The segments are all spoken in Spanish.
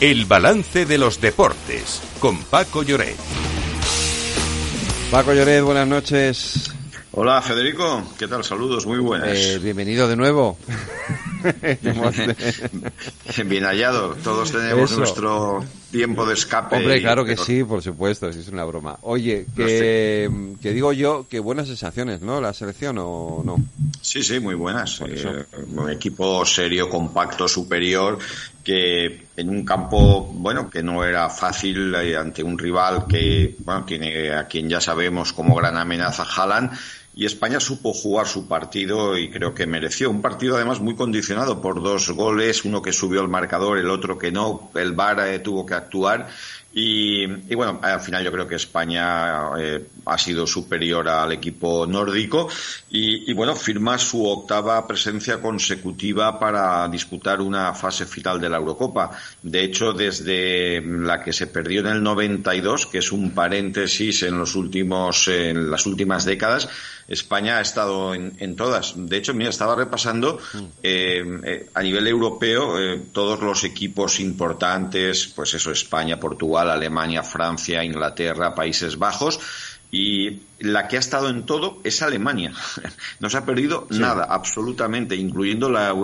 El balance de los deportes con Paco Lloret. Paco Lloret, buenas noches. Hola Federico, ¿qué tal? Saludos, muy buenas. Eh, bienvenido de nuevo. Bien hallado, todos tenemos nuestro tiempo de escape. Hombre, claro que sí, por supuesto, es una broma. Oye, que, que, digo yo que buenas sensaciones, ¿no? La selección o no. Sí, sí, muy buenas. Eh, un equipo serio, compacto, superior, que en un campo, bueno, que no era fácil eh, ante un rival que, bueno, tiene a quien ya sabemos como gran amenaza Haaland y España supo jugar su partido y creo que mereció. Un partido además muy condicionado por dos goles, uno que subió el marcador, el otro que no. El VAR eh, tuvo que actuar y, bueno, al final yo creo que España eh, ha sido superior al equipo nórdico y, bueno, firma su octava presencia consecutiva para disputar una fase final de la Eurocopa. De hecho, desde la que se perdió en el 92, que es un paréntesis en los últimos, en las últimas décadas, España ha estado en, todas. De hecho, mira, estaba repasando eh, eh, a nivel europeo todos los equipos importantes, pues eso, España, Portugal, Alemania, Francia, Inglaterra, Países Bajos. Y la que ha estado en todo es Alemania. No se ha perdido nada, absolutamente, incluyendo la,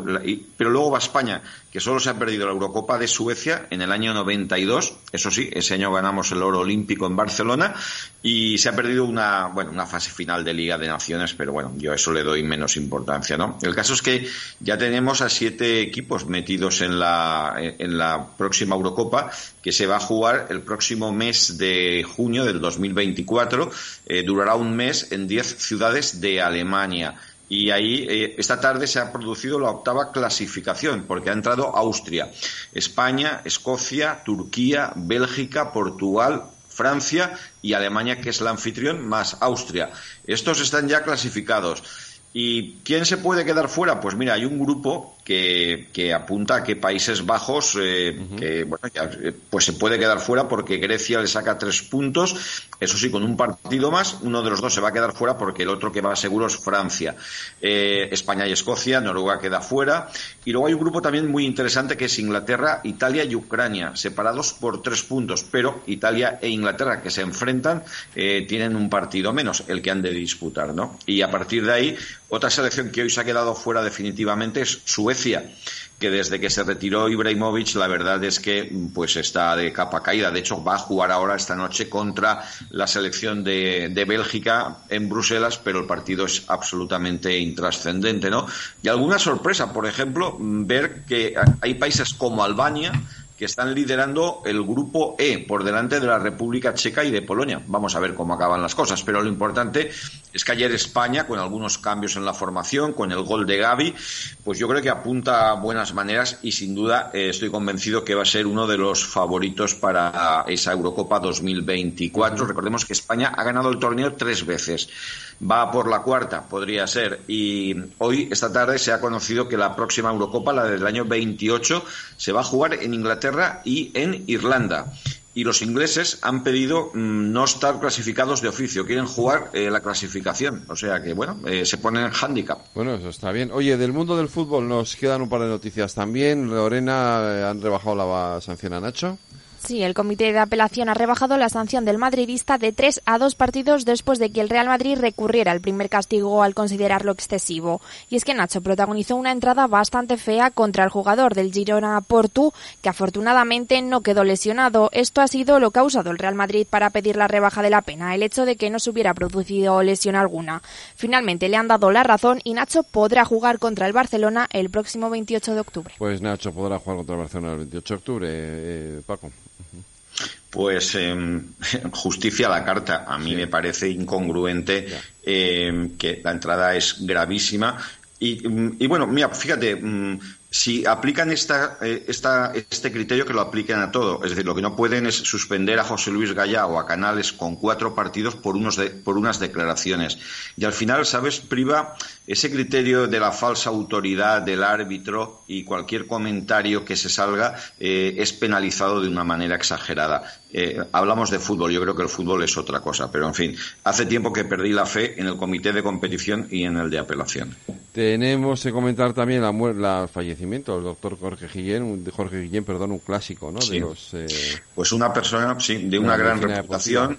Pero luego va España, que solo se ha perdido la Eurocopa de Suecia en el año 92. Eso sí, ese año ganamos el oro olímpico en Barcelona y se ha perdido una, bueno, una fase final de Liga de Naciones, pero bueno, yo a eso le doy menos importancia, ¿no? El caso es que ya tenemos a siete equipos metidos en la, en la próxima Eurocopa que se va a jugar el próximo mes de junio del 2024. Eh, durará un mes en 10 ciudades de Alemania. Y ahí, eh, esta tarde se ha producido la octava clasificación, porque ha entrado Austria, España, Escocia, Turquía, Bélgica, Portugal, Francia y Alemania, que es la anfitrión, más Austria. Estos están ya clasificados. ¿Y quién se puede quedar fuera? Pues mira, hay un grupo que, que apunta a que Países Bajos, eh, que, bueno, eh, pues se puede quedar fuera porque Grecia le saca tres puntos. Eso sí, con un partido más, uno de los dos se va a quedar fuera porque el otro que va seguro es Francia. Eh, España y Escocia, Noruega queda fuera. Y luego hay un grupo también muy interesante que es Inglaterra, Italia y Ucrania, separados por tres puntos. Pero Italia e Inglaterra, que se enfrentan, tienen un partido menos, el que han de disputar, ¿no? Y a partir de ahí, otra selección que hoy se ha quedado fuera definitivamente es Suecia que desde que se retiró Ibrahimovic, la verdad es que pues está de capa caída. De hecho, va a jugar ahora esta noche contra la selección de, de Bélgica en Bruselas, pero el partido es absolutamente intrascendente, ¿no? Y alguna sorpresa, por ejemplo, ver que hay países como Albania que están liderando el grupo E por delante de la República Checa y de Polonia. Vamos a ver cómo acaban las cosas, pero lo importante es que ayer España, con algunos cambios en la formación, con el gol de Gaby, pues yo creo que apunta a buenas maneras y sin duda eh, estoy convencido que va a ser uno de los favoritos para esa Eurocopa 2024. Recordemos que España ha ganado el torneo tres veces va por la cuarta, podría ser. Y hoy, esta tarde, se ha conocido que la próxima Eurocopa, la del año 28, se va a jugar en Inglaterra y en Irlanda. Y los ingleses han pedido mm, no estar clasificados de oficio, quieren jugar eh, la clasificación. O sea que, bueno, eh, se ponen en handicap. Bueno, eso está bien. Oye, del mundo del fútbol nos quedan un par de noticias también. Lorena, eh, ¿han rebajado la sanción a Nacho? Sí, el comité de apelación ha rebajado la sanción del madridista de tres a dos partidos después de que el Real Madrid recurriera al primer castigo al considerarlo excesivo. Y es que Nacho protagonizó una entrada bastante fea contra el jugador del Girona Portu, que afortunadamente no quedó lesionado. Esto ha sido lo que ha usado el Real Madrid para pedir la rebaja de la pena, el hecho de que no se hubiera producido lesión alguna. Finalmente le han dado la razón y Nacho podrá jugar contra el Barcelona el próximo 28 de octubre. Pues Nacho podrá jugar contra el Barcelona el 28 de octubre, eh, Paco. Pues em, justicia a la carta. A mí me parece incongruente em, que la entrada es gravísima. Y, mm, y bueno, mira, fíjate, mm, si aplican eh, este criterio, que lo apliquen a todo. Es decir, lo que no pueden es suspender a José Luis Gallá o a Canales con cuatro partidos por, por unas declaraciones. Y al final, ¿sabes? Priva ese criterio de la falsa autoridad del árbitro y cualquier comentario que se salga eh, es penalizado de una manera exagerada. Eh, hablamos de fútbol, yo creo que el fútbol es otra cosa, pero en fin, hace tiempo que perdí la fe en el comité de competición y en el de apelación. Tenemos que comentar también la, la el fallecimiento del doctor Jorge Guillén, un, Jorge Guillén, perdón, un clásico, ¿no? Sí. De los, eh, Pues una persona, sí, de una gran reputación.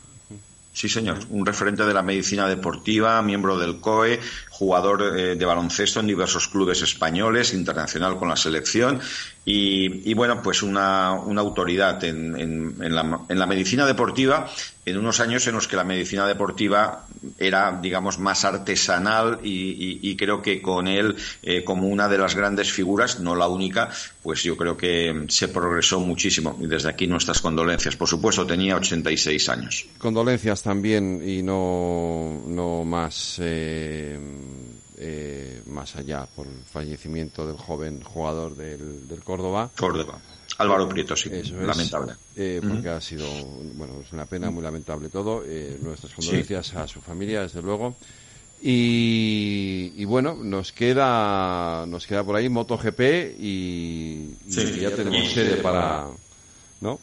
Sí, señor. Un referente de la medicina deportiva, miembro del COE, jugador eh, de baloncesto en diversos clubes españoles, internacional con la selección y, y bueno, pues una, una autoridad en, en, en, la, en, la, medicina deportiva en unos años en los que la medicina deportiva era, digamos, más artesanal y, creo que con él, eh, como una de las grandes figuras, no la única, pues yo creo que se progresó muchísimo y desde aquí nuestras condolencias. Por supuesto, tenía 86 años. Condolencias también y no, no más. Eh eh, más allá por el fallecimiento del joven jugador del, del Córdoba. Córdoba. Álvaro Prieto, sí, Eso lamentable. Eh, porque uh -huh. ha sido, bueno, es una pena muy lamentable todo. Eh, nuestras condolencias sí. a su familia, desde luego. Y, y, bueno, nos queda, nos queda por ahí MotoGP y, y sí, ya tenemos sede para, ¿no?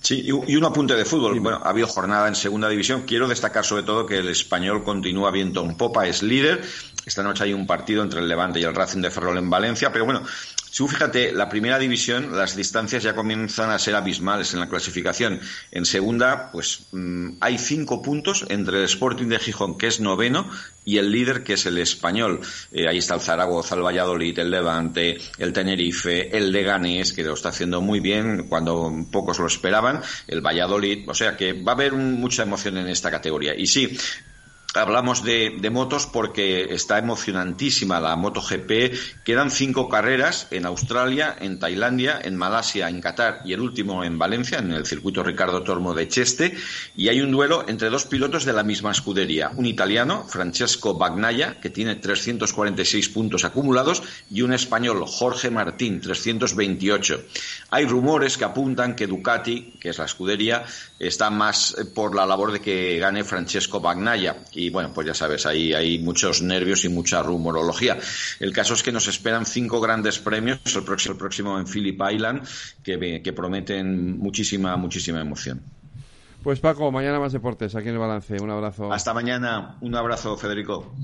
Sí, y un apunte de fútbol. Bueno, ha habido jornada en segunda división. Quiero destacar sobre todo que el español continúa viento en popa, es líder. Esta noche hay un partido entre el Levante y el Racing de Ferrol en Valencia, pero bueno, si fíjate, la primera división, las distancias ya comienzan a ser abismales en la clasificación. En segunda, pues mmm, hay cinco puntos entre el Sporting de Gijón, que es noveno, y el líder, que es el español. Eh, ahí está el Zaragoza, el Valladolid, el Levante, el Tenerife, el Leganés, que lo está haciendo muy bien cuando pocos lo esperaban, el Valladolid. O sea que va a haber mucha emoción en esta categoría. Y sí, Hablamos de, motos porque está emocionantísima la MotoGP. Quedan cinco carreras en Australia, en Tailandia, en Malasia, en Qatar y el último en Valencia, en el circuito Ricardo Tormo de Cheste. Y hay un duelo entre dos pilotos de la misma escudería. Un italiano, Francesco Bagnaia, que tiene 346 puntos acumulados, y un español, Jorge Martín, 328. Hay rumores que apuntan que Ducati, que es la escudería, está más por la labor de que gane Francesco Bagnaia y bueno, pues ya sabes, ahí hay muchos nervios y mucha rumorología. El caso es que nos esperan cinco grandes premios, el próximo, el próximo en Phillip Island, que, que prometen muchísima, muchísima emoción. Pues Paco, mañana más deportes aquí en el balance. Un abrazo. Hasta mañana. Un abrazo, Federico.